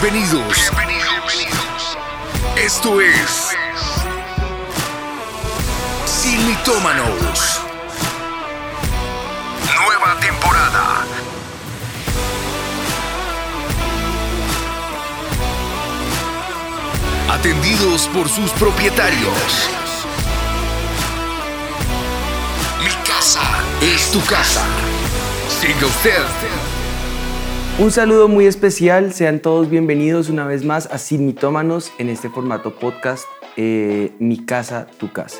Bienvenidos. Bienvenidos. Esto es Sin Mitómanos. Nueva temporada. Atendidos por sus propietarios. Mi casa es tu casa. Siga usted. Un saludo muy especial, sean todos bienvenidos una vez más a Sin Mitómanos en este formato podcast eh, Mi Casa, Tu Casa.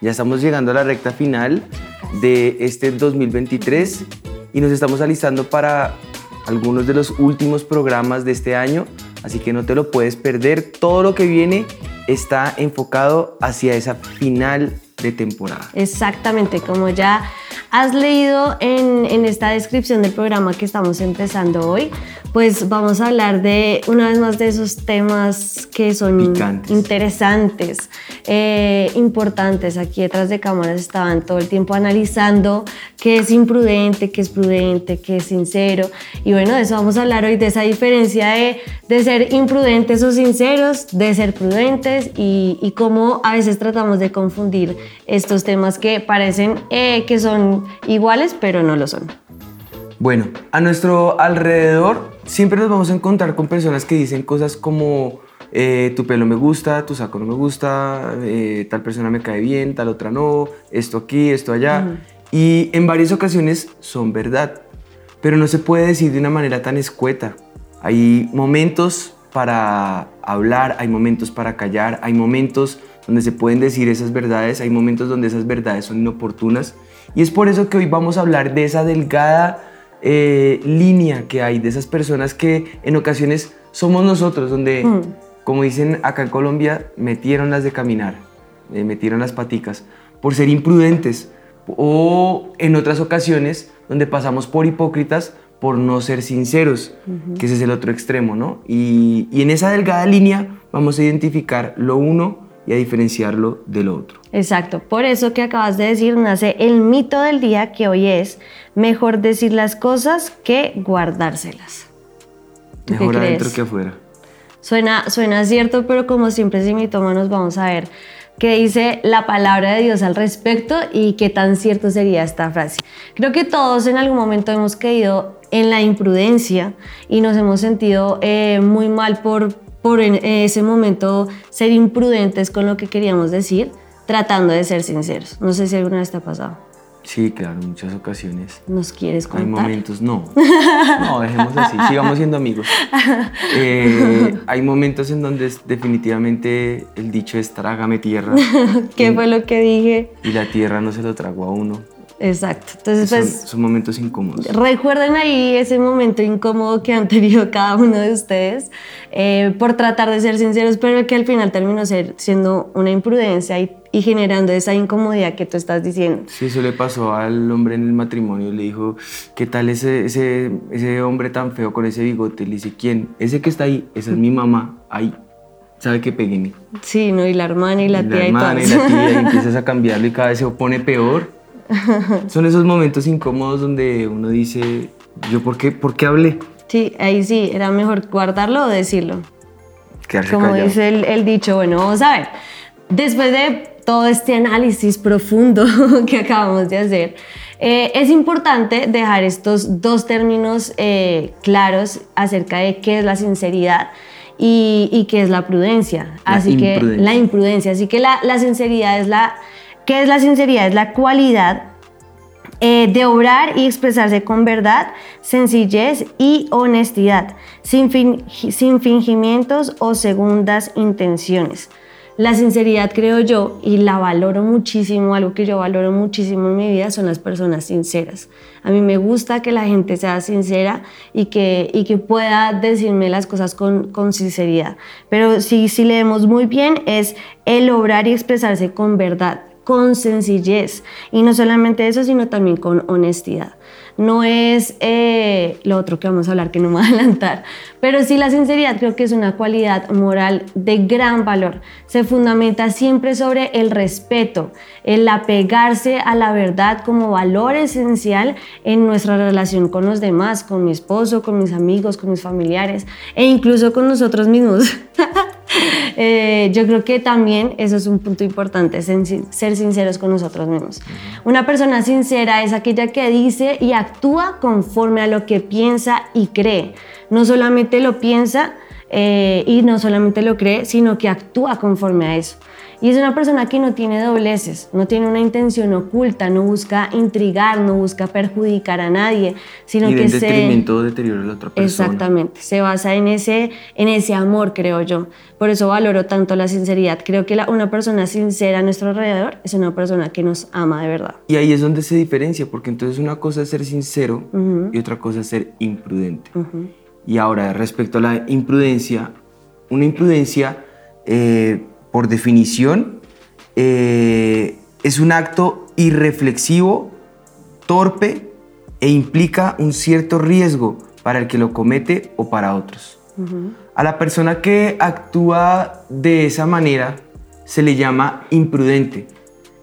Ya estamos llegando a la recta final de este 2023 y nos estamos alistando para algunos de los últimos programas de este año, así que no te lo puedes perder. Todo lo que viene está enfocado hacia esa final de temporada. Exactamente, como ya has leído en, en, esta descripción del programa que estamos empezando hoy, pues vamos a hablar de una vez más de esos temas que son Picantes. interesantes, eh, importantes. Aquí detrás de cámaras estaban todo el tiempo analizando qué es imprudente, qué es prudente, qué es sincero. Y bueno, de eso vamos a hablar hoy, de esa diferencia de, de ser imprudentes o sinceros, de ser prudentes y, y cómo a veces tratamos de confundir estos temas que parecen eh, que son iguales, pero no lo son. Bueno, a nuestro alrededor siempre nos vamos a encontrar con personas que dicen cosas como eh, tu pelo me gusta, tu saco no me gusta, eh, tal persona me cae bien, tal otra no, esto aquí, esto allá. Uh -huh. Y en varias ocasiones son verdad, pero no se puede decir de una manera tan escueta. Hay momentos para hablar, hay momentos para callar, hay momentos donde se pueden decir esas verdades, hay momentos donde esas verdades son inoportunas. Y es por eso que hoy vamos a hablar de esa delgada eh, línea que hay, de esas personas que en ocasiones somos nosotros, donde, mm. como dicen acá en Colombia, metieron las de caminar, eh, metieron las paticas, por ser imprudentes, o en otras ocasiones donde pasamos por hipócritas por no ser sinceros, uh -huh. que ese es el otro extremo, ¿no? Y, y en esa delgada línea vamos a identificar lo uno y a diferenciarlo de lo otro. Exacto, por eso que acabas de decir nace el mito del día que hoy es mejor decir las cosas que guardárselas. Mejor adentro que afuera. Suena, suena cierto, pero como siempre sin mitómanos vamos a ver qué dice la palabra de Dios al respecto y qué tan cierto sería esta frase. Creo que todos en algún momento hemos caído en la imprudencia y nos hemos sentido eh, muy mal por, por en ese momento ser imprudentes con lo que queríamos decir, tratando de ser sinceros. No sé si alguna vez te ha pasado. Sí, claro, en muchas ocasiones. ¿Nos quieres contar? Hay momentos, no. No, dejemos así, sigamos siendo amigos. Eh, hay momentos en donde definitivamente el dicho es trágame tierra. ¿Qué y, fue lo que dije? Y la tierra no se lo tragó a uno. Exacto. Entonces, son, pues, son momentos incómodos. Recuerden ahí ese momento incómodo que han tenido cada uno de ustedes eh, por tratar de ser sinceros, pero que al final terminó ser, siendo una imprudencia y, y, generando esa incomodidad que tú estás diciendo. Sí, eso le pasó al hombre en el matrimonio. Le dijo, ¿qué tal ese, ese, ese hombre tan feo con ese bigote? Le dice, ¿quién? Ese que está ahí, esa es mi mamá. Ahí. ¿Sabe qué peguen? Sí, ¿no? Y la hermana y la, y tía la hermana y, y la tía y empiezas a cambiarlo y cada vez se pone peor. Son esos momentos incómodos donde uno dice, ¿yo por qué, por qué hablé? Sí, ahí sí, era mejor guardarlo o decirlo. Quedarse Como callado. dice el, el, dicho, bueno, vamos a ver. Después de todo este análisis profundo que acabamos de hacer, eh, es importante dejar estos dos términos eh, claros acerca de qué es la sinceridad y, y qué es la prudencia. La Así que la imprudencia. Así que la, la sinceridad es la ¿Qué es la sinceridad? Es la cualidad eh, de obrar y expresarse con verdad, sencillez y honestidad, sin, sin fingimientos o segundas intenciones. La sinceridad, creo yo, y la valoro muchísimo, algo que yo valoro muchísimo en mi vida son las personas sinceras. A mí me gusta que la gente sea sincera y que, y que pueda decirme las cosas con, con sinceridad. Pero si, si leemos muy bien, es el obrar y expresarse con verdad con sencillez y no solamente eso, sino también con honestidad. no es eh, lo otro que vamos a hablar, que no me voy a adelantar, pero sí la sinceridad creo que es una cualidad moral de gran valor. Se fundamenta siempre sobre el respeto, el apegarse a la verdad como valor esencial en nuestra relación con los demás, con mi esposo, con mis amigos, con mis familiares e incluso con nosotros mismos. Eh, yo creo que también eso es un punto importante, ser sinceros con nosotros mismos. Una persona sincera es aquella que dice y actúa conforme a lo que piensa y cree. No solamente lo piensa eh, y no solamente lo cree, sino que actúa conforme a eso. Y es una persona que no tiene dobleces, no tiene una intención oculta, no busca intrigar, no busca perjudicar a nadie, sino y que se... detrimento deterioro de la otra persona. Exactamente, se basa en ese, en ese amor, creo yo. Por eso valoro tanto la sinceridad. Creo que la, una persona sincera a nuestro alrededor es una persona que nos ama de verdad. Y ahí es donde se diferencia, porque entonces una cosa es ser sincero y otra cosa es ser imprudente. Y ahora, respecto a la imprudencia, una imprudencia... Eh, por definición, eh, es un acto irreflexivo, torpe e implica un cierto riesgo para el que lo comete o para otros. A la persona que actúa de esa manera se le llama imprudente.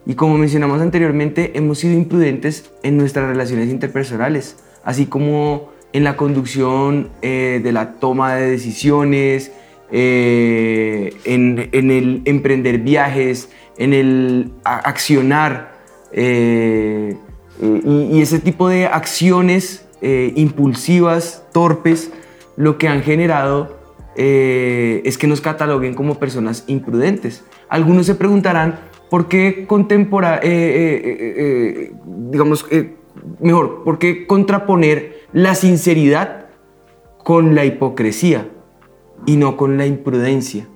Y como mencionamos anteriormente, hemos sido imprudentes en nuestras relaciones interpersonales, así como en la conducción eh, de la toma de decisiones, eh, en, el emprender viajes, en el accionar eh, y, ese tipo de acciones eh, impulsivas, torpes, lo que han generado es que nos cataloguen como personas imprudentes. Algunos se preguntarán por qué contempora, digamos, mejor, por qué contraponer la sinceridad con la hipocresía y no con la imprudencia.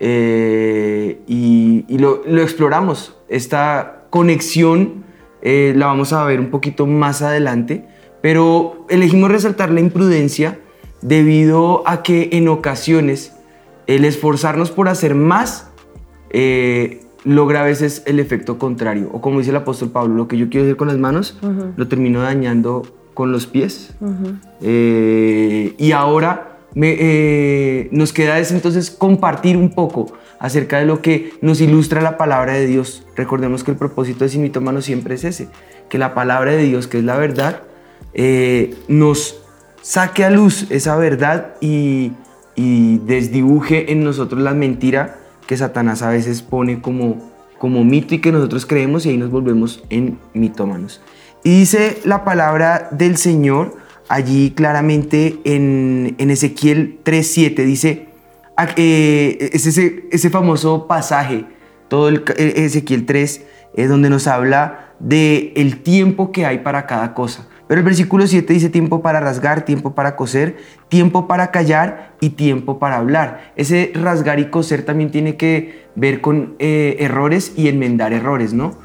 Eh, y, lo, exploramos. Esta conexión eh, la vamos a ver un poquito más adelante, pero elegimos resaltar la imprudencia debido a que en ocasiones el esforzarnos por hacer más eh, logra a veces el efecto contrario. O como dice el apóstol Pablo, lo que yo quiero hacer con las manos lo termino dañando con los pies. y ahora eh, nos queda es entonces compartir un poco acerca de lo que nos ilustra la palabra de Dios. Recordemos que el propósito de Simitómano siempre es ese, que la palabra de Dios, que es la verdad, eh, nos saque a luz esa verdad y, y, desdibuje en nosotros la mentira que Satanás a veces pone como, como mito y que nosotros creemos y ahí nos volvemos en mitómanos. Y dice la palabra del Señor, allí claramente en, Ezequiel 3.7 dice, eh, es ese, famoso pasaje, todo el, e, Ezequiel 3, eh, donde nos habla de el tiempo que hay para cada cosa. Pero el versículo 7 dice tiempo para rasgar, tiempo para coser, tiempo para callar y tiempo para hablar. Ese rasgar y coser también tiene que ver con eh, errores y enmendar errores, ¿no?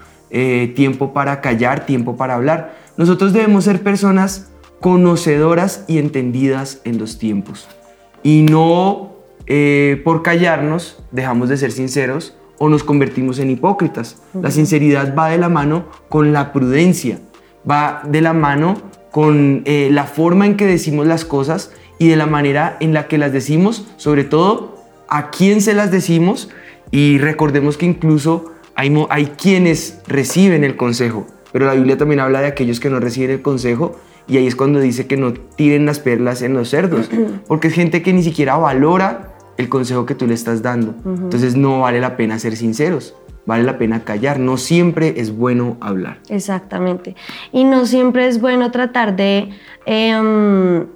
tiempo para callar, tiempo para hablar. Nosotros debemos ser personas conocedoras y entendidas en los tiempos. Y no eh, por callarnos dejamos de ser sinceros o nos convertimos en hipócritas. La sinceridad va de la mano con la prudencia, va de la mano con eh, la forma en que decimos las cosas y de la manera en la que las decimos, sobre todo a quién se las decimos y recordemos que incluso hay, hay quienes reciben el consejo, pero la Biblia también habla de aquellos que no reciben el consejo y ahí es cuando dice que no tiren las perlas en los cerdos, porque es gente que ni siquiera valora el consejo que tú le estás dando. Entonces no vale la pena ser sinceros, vale la pena callar. No siempre es bueno hablar. Exactamente. Y no siempre es bueno tratar de... Em,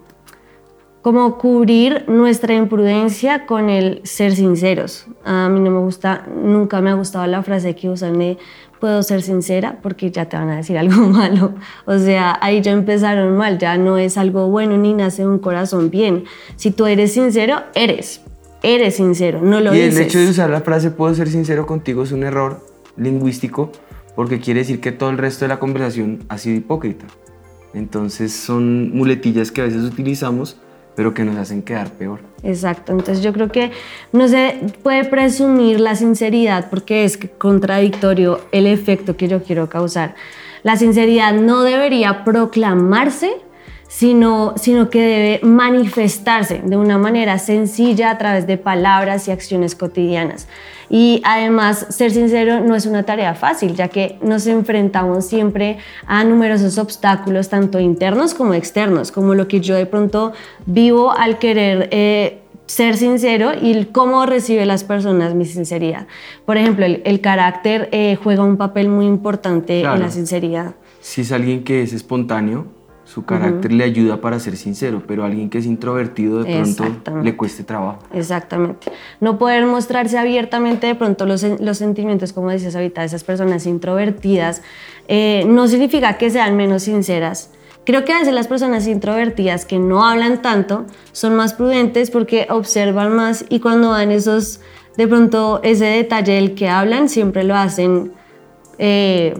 como cubrir nuestra imprudencia con el ser sinceros. A mí no me gusta, nunca me ha gustado la frase que usan de puedo ser sincera porque ya te van a decir algo malo. O sea, ahí ya empezaron mal, ya no es algo bueno ni nace un corazón bien. Si tú eres sincero, eres. Eres sincero, no lo dices. Y el hecho de usar la frase puedo ser sincero contigo es un error lingüístico porque quiere decir que todo el resto de la conversación ha sido hipócrita. Entonces son muletillas que a veces utilizamos pero que nos hacen quedar peor. Exacto, entonces yo creo que no se puede presumir la sinceridad porque es contradictorio el efecto que yo quiero causar. La sinceridad no debería proclamarse, sino, sino que debe manifestarse de una manera sencilla a través de palabras y acciones cotidianas. Y además, ser sincero no es una tarea fácil, ya que nos enfrentamos siempre a numerosos obstáculos, tanto internos como externos, como lo que yo de pronto vivo al querer... Eh, ser sincero y cómo recibe las personas mi sinceridad. Por ejemplo, el, carácter eh, juega un papel muy importante en la sinceridad. Si es alguien que es espontáneo, su carácter le ayuda para ser sincero, pero alguien que es introvertido de pronto le cueste trabajo. Exactamente. No poder mostrarse abiertamente de pronto los, los sentimientos, como decías ahorita, de esas personas introvertidas, eh, no significa que sean menos sinceras. Creo que a veces las personas introvertidas que no hablan tanto son más prudentes porque observan más y cuando dan esos, de pronto ese detalle del que hablan, siempre lo hacen eh,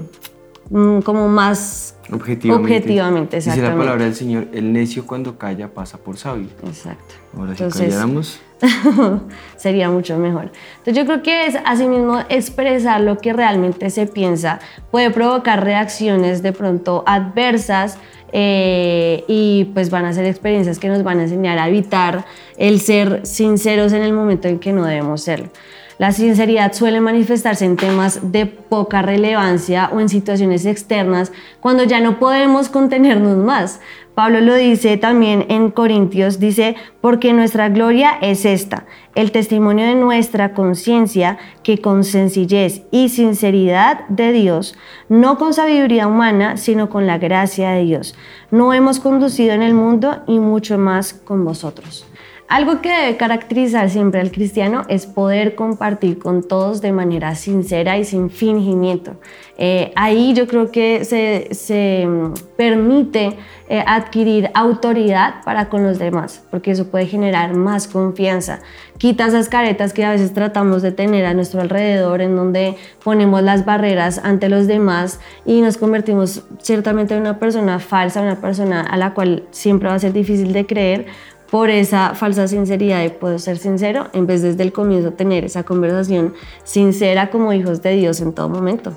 mm, como más Objetivamente. Objetivamente, exactamente. Dice la palabra del Señor, el necio cuando calla pasa por sabio. Exacto. Ahora si calláramos... sería mucho mejor. Entonces yo creo que es asimismo expresar lo que realmente se piensa puede provocar reacciones de pronto adversas eh, y pues van a ser experiencias que nos van a enseñar a evitar el ser sinceros en el momento en que no debemos serlo. La sinceridad suele manifestarse en temas de poca relevancia o en situaciones externas cuando ya no podemos contenernos más. Pablo lo dice también en Corintios, dice, porque nuestra gloria es esta, el testimonio de nuestra conciencia, que con sencillez y sinceridad de Dios, no con sabiduría humana, sino con la gracia de Dios, no hemos conducido en el mundo y mucho más con vosotros. Algo que debe caracterizar siempre al cristiano es poder compartir con todos de manera sincera y sin fingimiento. Eh, ahí yo creo que se, mm, permite eh, adquirir autoridad para con los demás, porque eso puede generar más confianza. Quita esas caretas que a veces tratamos de tener a nuestro alrededor, en donde ponemos las barreras ante los demás y nos convertimos ciertamente en una persona falsa, una persona a la cual siempre va a ser difícil de creer por esa falsa sinceridad de puedo ser sincero, en vez desde el comienzo tener esa conversación sincera como hijos de Dios en todo momento.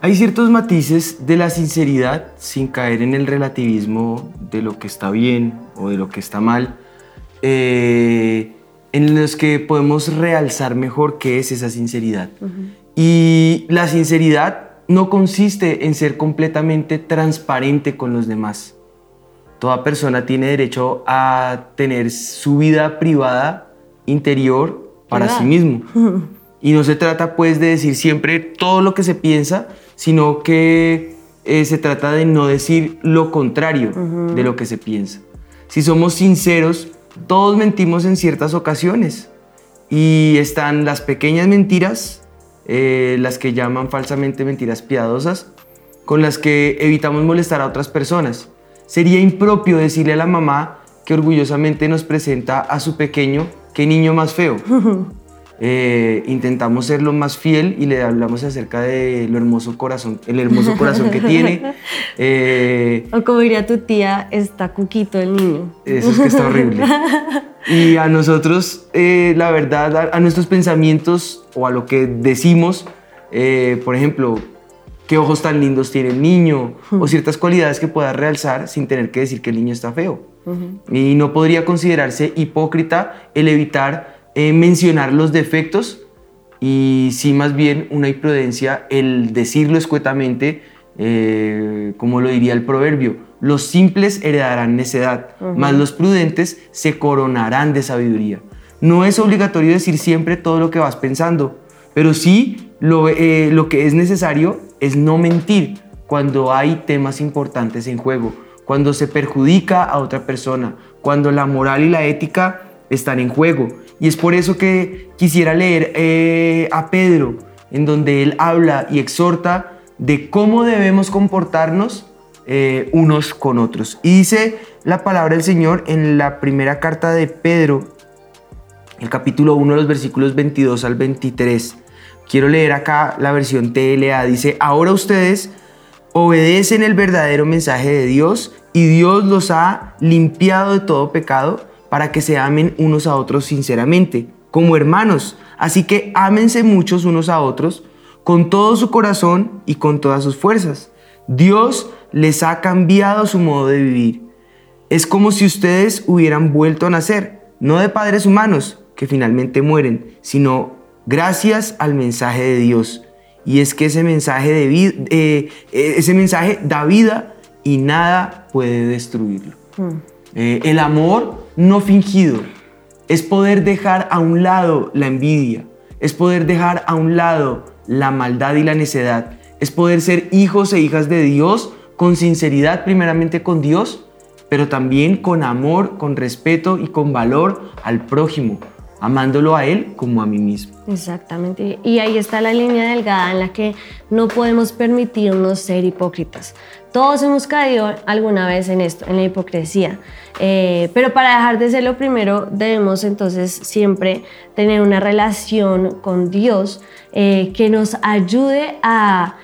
Hay ciertos matices de la sinceridad sin caer en el relativismo de lo que está bien o de lo que está mal, eh, en los que podemos realzar mejor qué es esa sinceridad. Y la sinceridad no consiste en ser completamente transparente con los demás Toda persona tiene derecho a tener su vida privada interior para sí mismo. Y no se trata pues de decir siempre todo lo que se piensa, sino que eh, se trata de no decir lo contrario de lo que se piensa. Si somos sinceros, todos mentimos en ciertas ocasiones. Y están las pequeñas mentiras, eh, las que llaman falsamente mentiras piadosas, con las que evitamos molestar a otras personas. Sería impropio decirle a la mamá que orgullosamente nos presenta a su pequeño, qué niño más feo. Eh, intentamos ser lo más fiel y le hablamos acerca de lo hermoso corazón, el hermoso corazón que tiene. Eh, o como diría tu tía, está cuquito el niño. Eso es que está horrible. Y a nosotros, eh, la verdad, a, nuestros pensamientos o a lo que decimos, por ejemplo, qué ojos tan lindos tiene el niño, o ciertas cualidades que pueda realzar sin tener que decir que el niño está feo. Y no podría considerarse hipócrita el evitar eh, mencionar los defectos y sí más bien una imprudencia el decirlo escuetamente, eh, como lo diría el proverbio, los simples heredarán necedad, mas los prudentes se coronarán de sabiduría. No es obligatorio decir siempre todo lo que vas pensando, pero sí lo, eh, lo que es necesario es no mentir cuando hay temas importantes en juego, cuando se perjudica a otra persona, cuando la moral y la ética están en juego. Y es por eso que quisiera leer eh, a Pedro, en donde él habla y exhorta de cómo debemos comportarnos eh, unos con otros. Y dice la palabra del Señor en la primera carta de Pedro, el capítulo 1, los versículos 22 al 23. Quiero leer acá la versión TLA. Dice, ahora ustedes obedecen el verdadero mensaje de Dios y Dios los ha limpiado de todo pecado para que se amen unos a otros sinceramente, como hermanos. Así que ámense muchos unos a otros con todo su corazón y con todas sus fuerzas. Dios les ha cambiado su modo de vivir. Es como si ustedes hubieran vuelto a nacer, no de padres humanos que finalmente mueren, sino gracias al mensaje de Dios. Y es que ese mensaje, de eh, eh, ese mensaje da vida y nada puede destruirlo. Mm. Eh, el amor no fingido es poder dejar a un lado la envidia, es poder dejar a un lado la maldad y la necedad, es poder ser hijos e hijas de Dios con sinceridad primeramente con Dios, pero también con amor, con respeto y con valor al prójimo, amándolo a Él como a mí mismo. Exactamente. Y ahí está la línea delgada en la que no podemos permitirnos ser hipócritas. Todos hemos caído alguna vez en esto, en la hipocresía. Eh, pero para dejar de ser lo primero, debemos entonces siempre tener una relación con Dios eh, que nos ayude a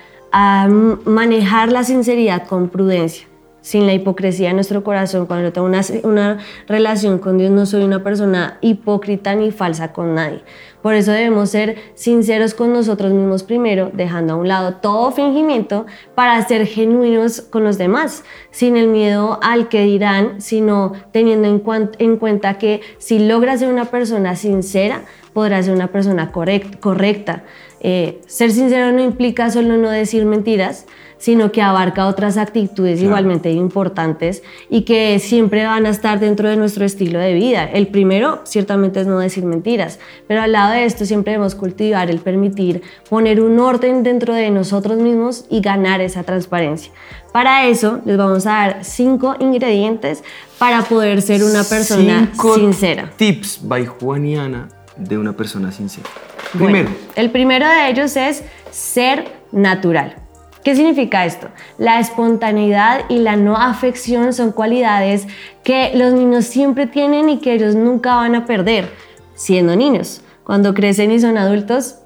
manejar la sinceridad con prudencia sin la hipocresía en nuestro corazón, cuando yo tengo una, relación con Dios, no soy una persona hipócrita ni falsa con nadie. Por eso debemos ser sinceros con nosotros mismos primero, dejando a un lado todo fingimiento para ser genuinos con los demás, sin el miedo al que dirán, sino teniendo en, en cuenta que si logras ser una persona sincera, podrás ser una persona correcta. Eh, ser sincero no implica solo no decir mentiras, sino que abarca otras actitudes igualmente importantes y que siempre van a estar dentro de nuestro estilo de vida. El primero, ciertamente, es no decir mentiras, pero al lado de esto siempre debemos cultivar el permitir poner un orden dentro de nosotros mismos y ganar esa transparencia. Para eso les vamos a dar cinco ingredientes para poder ser una persona cinco sincera. Tips by Juaniana de una persona sincera. Primero. el primero de ellos es ser natural. ¿Qué significa esto? La espontaneidad y la no afección son cualidades que los niños siempre tienen y que ellos nunca van a perder siendo niños. Cuando crecen y son adultos,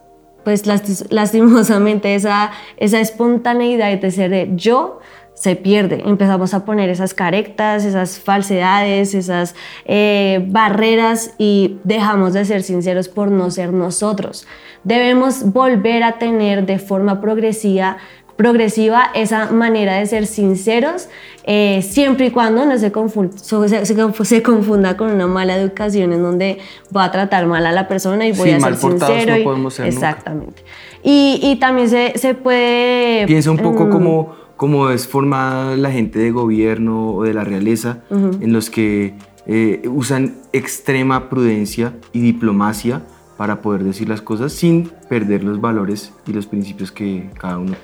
pues lastimosamente esa, esa espontaneidad de ser de yo se pierde. Empezamos a poner esas carectas, esas falsedades, esas eh, barreras y dejamos de ser sinceros por no ser nosotros. Debemos volver a tener de forma progresiva progresiva esa manera de ser sinceros, eh, siempre y cuando no se, confunda, se, confunda con una mala educación en donde voy a tratar mal a la persona y voy a ser sincero. No podemos ser exactamente. Y, y, también se, se, puede... Piensa un poco como, como es formada la gente de gobierno o de la realeza, en los que eh, usan extrema prudencia y diplomacia para poder decir las cosas sin perder los valores y los principios que cada uno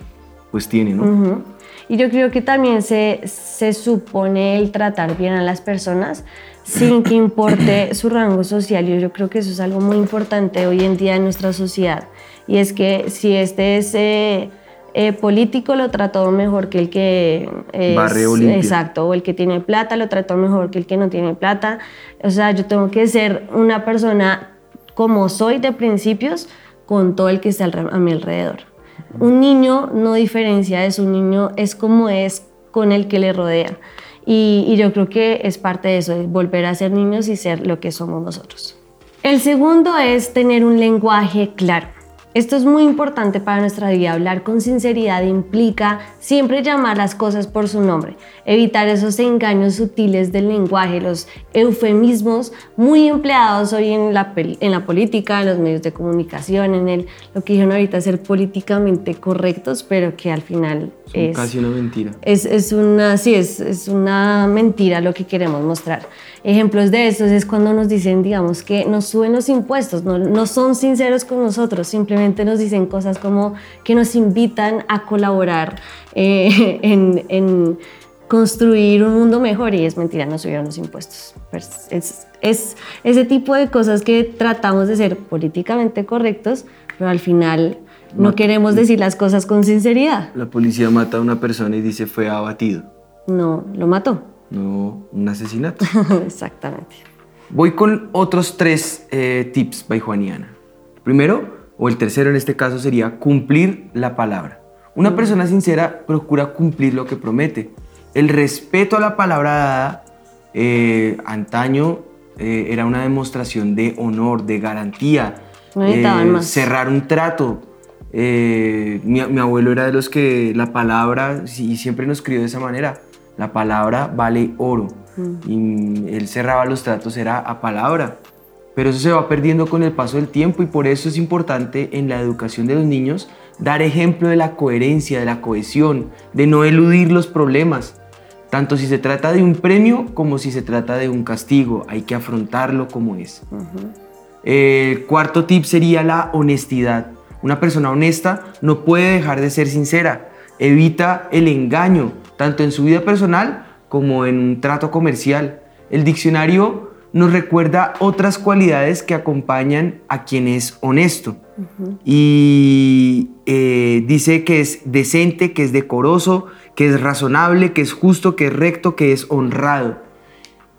pues tiene, ¿no? Y yo creo que también se, se supone el tratar bien a las personas sin que importe su rango social. Yo, yo creo que eso es algo muy importante hoy en día en nuestra sociedad. Y es que si este es eh, eh, político, lo trató mejor que el que es... Exacto, o el que tiene plata, lo trató mejor que el que no tiene plata. O sea, yo tengo que ser una persona como soy de principios con todo el que está a mi alrededor. Un niño no diferencia de su niño, es como es con el que le rodea. Y, yo creo que es parte de eso, volver a ser niños y ser lo que somos nosotros. El segundo es tener un lenguaje claro. Esto es muy importante para nuestra vida. Hablar con sinceridad implica siempre llamar las cosas por su nombre, evitar esos engaños sutiles del lenguaje, los eufemismos muy empleados hoy en la, en la política, en los medios de comunicación, en el, lo que dijeron ahorita, ser políticamente correctos, pero que al final es casi una mentira. Es, es una, sí, es, es una mentira lo que queremos mostrar. Ejemplos de estos es cuando nos dicen, digamos, que nos suben los impuestos, no, no son sinceros con nosotros, simplemente nos dicen cosas como que nos invitan a colaborar eh, en, en, construir un mundo mejor y es mentira, nos subieron los impuestos. Pues es, es ese tipo de cosas que tratamos de ser políticamente correctos, pero al final no queremos decir las cosas con sinceridad. La policía mata a una persona y dice fue abatido. No, lo mató. No, un asesinato. Exactamente. Voy con otros tres eh, tips by Juaniana. Primero, o el tercero en este caso, sería cumplir la palabra. Una mm. persona sincera procura cumplir lo que promete. El respeto a la palabra dada, eh, antaño, eh, era una demostración de honor, de garantía. cerrar un trato, Eh, mi, mi abuelo era de los que la palabra, y siempre nos crió de esa manera, la palabra vale oro. Y él cerraba los tratos, era a palabra. Pero eso se va perdiendo con el paso del tiempo y por eso es importante en la educación de los niños dar ejemplo de la coherencia, de la cohesión, de no eludir los problemas. Tanto si se trata de un premio como si se trata de un castigo, hay que afrontarlo como es. El cuarto tip sería la honestidad. Una persona honesta no puede dejar de ser sincera. Evita el engaño, tanto en su vida personal como en un trato comercial. El diccionario nos recuerda otras cualidades que acompañan a quien es honesto. Y eh, dice que es decente, que es decoroso, que es razonable, que es justo, que es recto, que es honrado.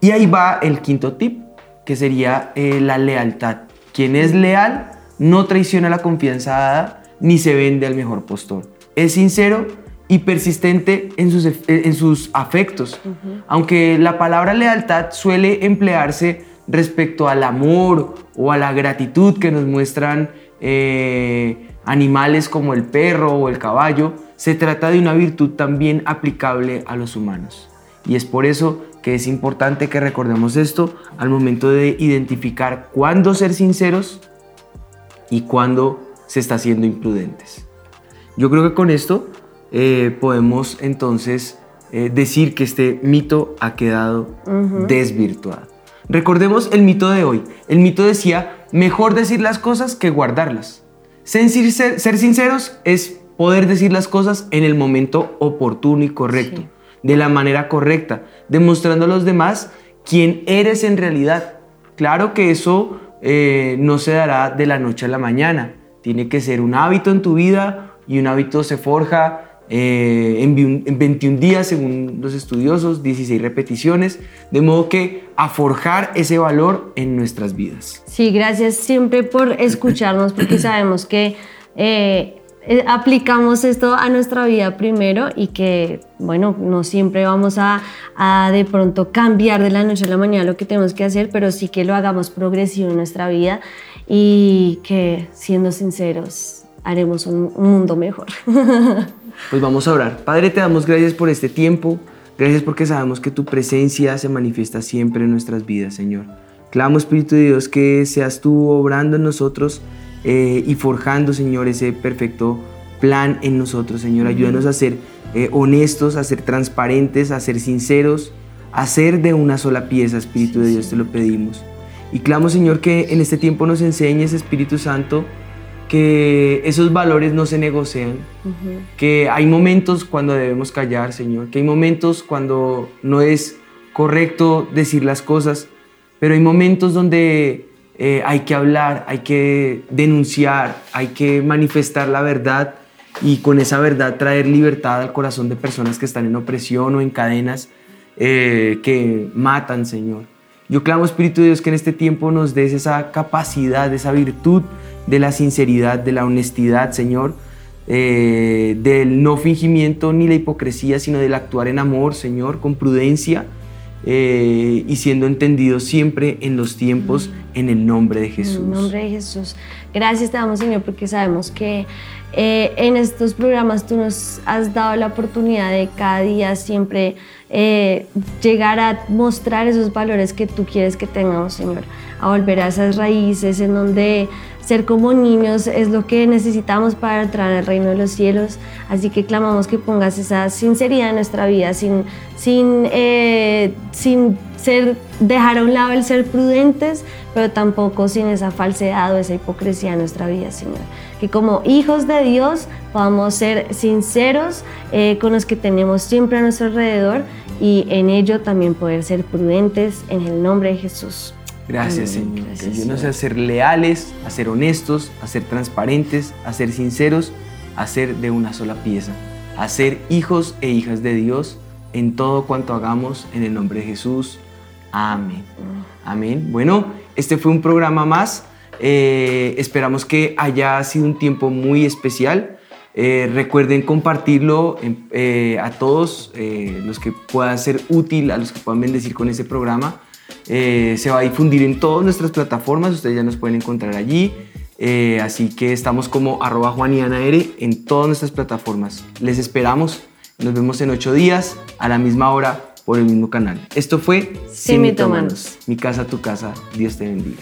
Y ahí va el quinto tip, que sería eh, la lealtad. Quien es leal no traiciona la confianza dada ni se vende al mejor postor. Es sincero y persistente en sus, en sus afectos. Aunque la palabra lealtad suele emplearse respecto al amor o a la gratitud que nos muestran eh, animales como el perro o el caballo, se trata de una virtud también aplicable a los humanos. Y es por eso que es importante que recordemos esto al momento de identificar cuándo ser sinceros y cuándo se está siendo imprudentes. Yo creo que con esto eh, podemos entonces eh, decir que este mito ha quedado desvirtuado. Recordemos el mito de hoy. El mito decía, mejor decir las cosas que guardarlas. Ser, ser sinceros es poder decir las cosas en el momento oportuno y correcto, de la manera correcta, demostrando a los demás quién eres en realidad. Claro que eso eh, no se dará de la noche a la mañana, tiene que ser un hábito en tu vida y un hábito se forja eh, en, 21 días según los estudiosos, 16 repeticiones, de modo que a forjar ese valor en nuestras vidas. Sí, gracias siempre por escucharnos porque sabemos que eh, eh, aplicamos esto a nuestra vida primero y que, bueno, no siempre vamos a, a, de pronto cambiar de la noche a la mañana lo que tenemos que hacer, pero sí que lo hagamos progresivo en nuestra vida y que, siendo sinceros, haremos un, un mundo mejor. Pues vamos a orar. Padre, te damos gracias por este tiempo. Gracias porque sabemos que tu presencia se manifiesta siempre en nuestras vidas, Señor. Clamo, Espíritu de Dios, que seas tú obrando en nosotros eh, y forjando, Señor, ese perfecto plan en nosotros, Señor. Ayúdanos a ser eh, honestos, a ser transparentes, a ser sinceros, a ser de una sola pieza, Espíritu de Dios, te lo pedimos. Y clamo, Señor, que en este tiempo nos enseñes, Espíritu Santo, que esos valores no se negocian, que hay momentos cuando debemos callar, Señor, que hay momentos cuando no es correcto decir las cosas, pero hay momentos donde eh, hay que hablar, hay que denunciar, hay que manifestar la verdad y con esa verdad traer libertad al corazón de personas que están en opresión o en cadenas eh, que matan, Señor. Yo clamo, Espíritu de Dios, que en este tiempo nos des esa capacidad, esa virtud de la sinceridad, de la honestidad, Señor, eh, del no fingimiento ni la hipocresía, sino del actuar en amor, Señor, con prudencia eh, y siendo entendido siempre en los tiempos, en el nombre de Jesús. En el nombre de Jesús. Gracias te damos, Señor, porque sabemos que eh, en estos programas tú nos has dado la oportunidad de cada día siempre llegar a mostrar esos valores que tú quieres que tengamos, Señor, a volver a esas raíces en donde ser como niños es lo que necesitamos para entrar al reino de los cielos. Así que clamamos que pongas esa sinceridad en nuestra vida, sin, sin, eh, sin ser, dejar a un lado el ser prudentes, pero tampoco sin esa falsedad o esa hipocresía en nuestra vida, Señor. Que como hijos de Dios podamos ser sinceros eh, con los que tenemos siempre a nuestro alrededor y en ello también poder ser prudentes en el nombre de Jesús. Gracias, Señor. Ayúdanos a ser leales, a ser honestos, a ser transparentes, a ser sinceros, a ser de una sola pieza, a ser hijos e hijas de Dios en todo cuanto hagamos en el nombre de Jesús. Amén. Amén. Bueno, este fue un programa más. Eh, esperamos que haya sido un tiempo muy especial. Eh, recuerden compartirlo eh, a todos los que puedan ser útil, a los que puedan bendecir con ese programa. Eh, se va a difundir en todas nuestras plataformas, ustedes ya nos pueden encontrar allí. Eh, así que estamos como arroba juanianaere en todas nuestras plataformas. Les esperamos. Nos vemos en ocho días a la misma hora por el mismo canal. Esto fue Sin Mitómanos. Mi casa, tu casa. Dios te bendiga.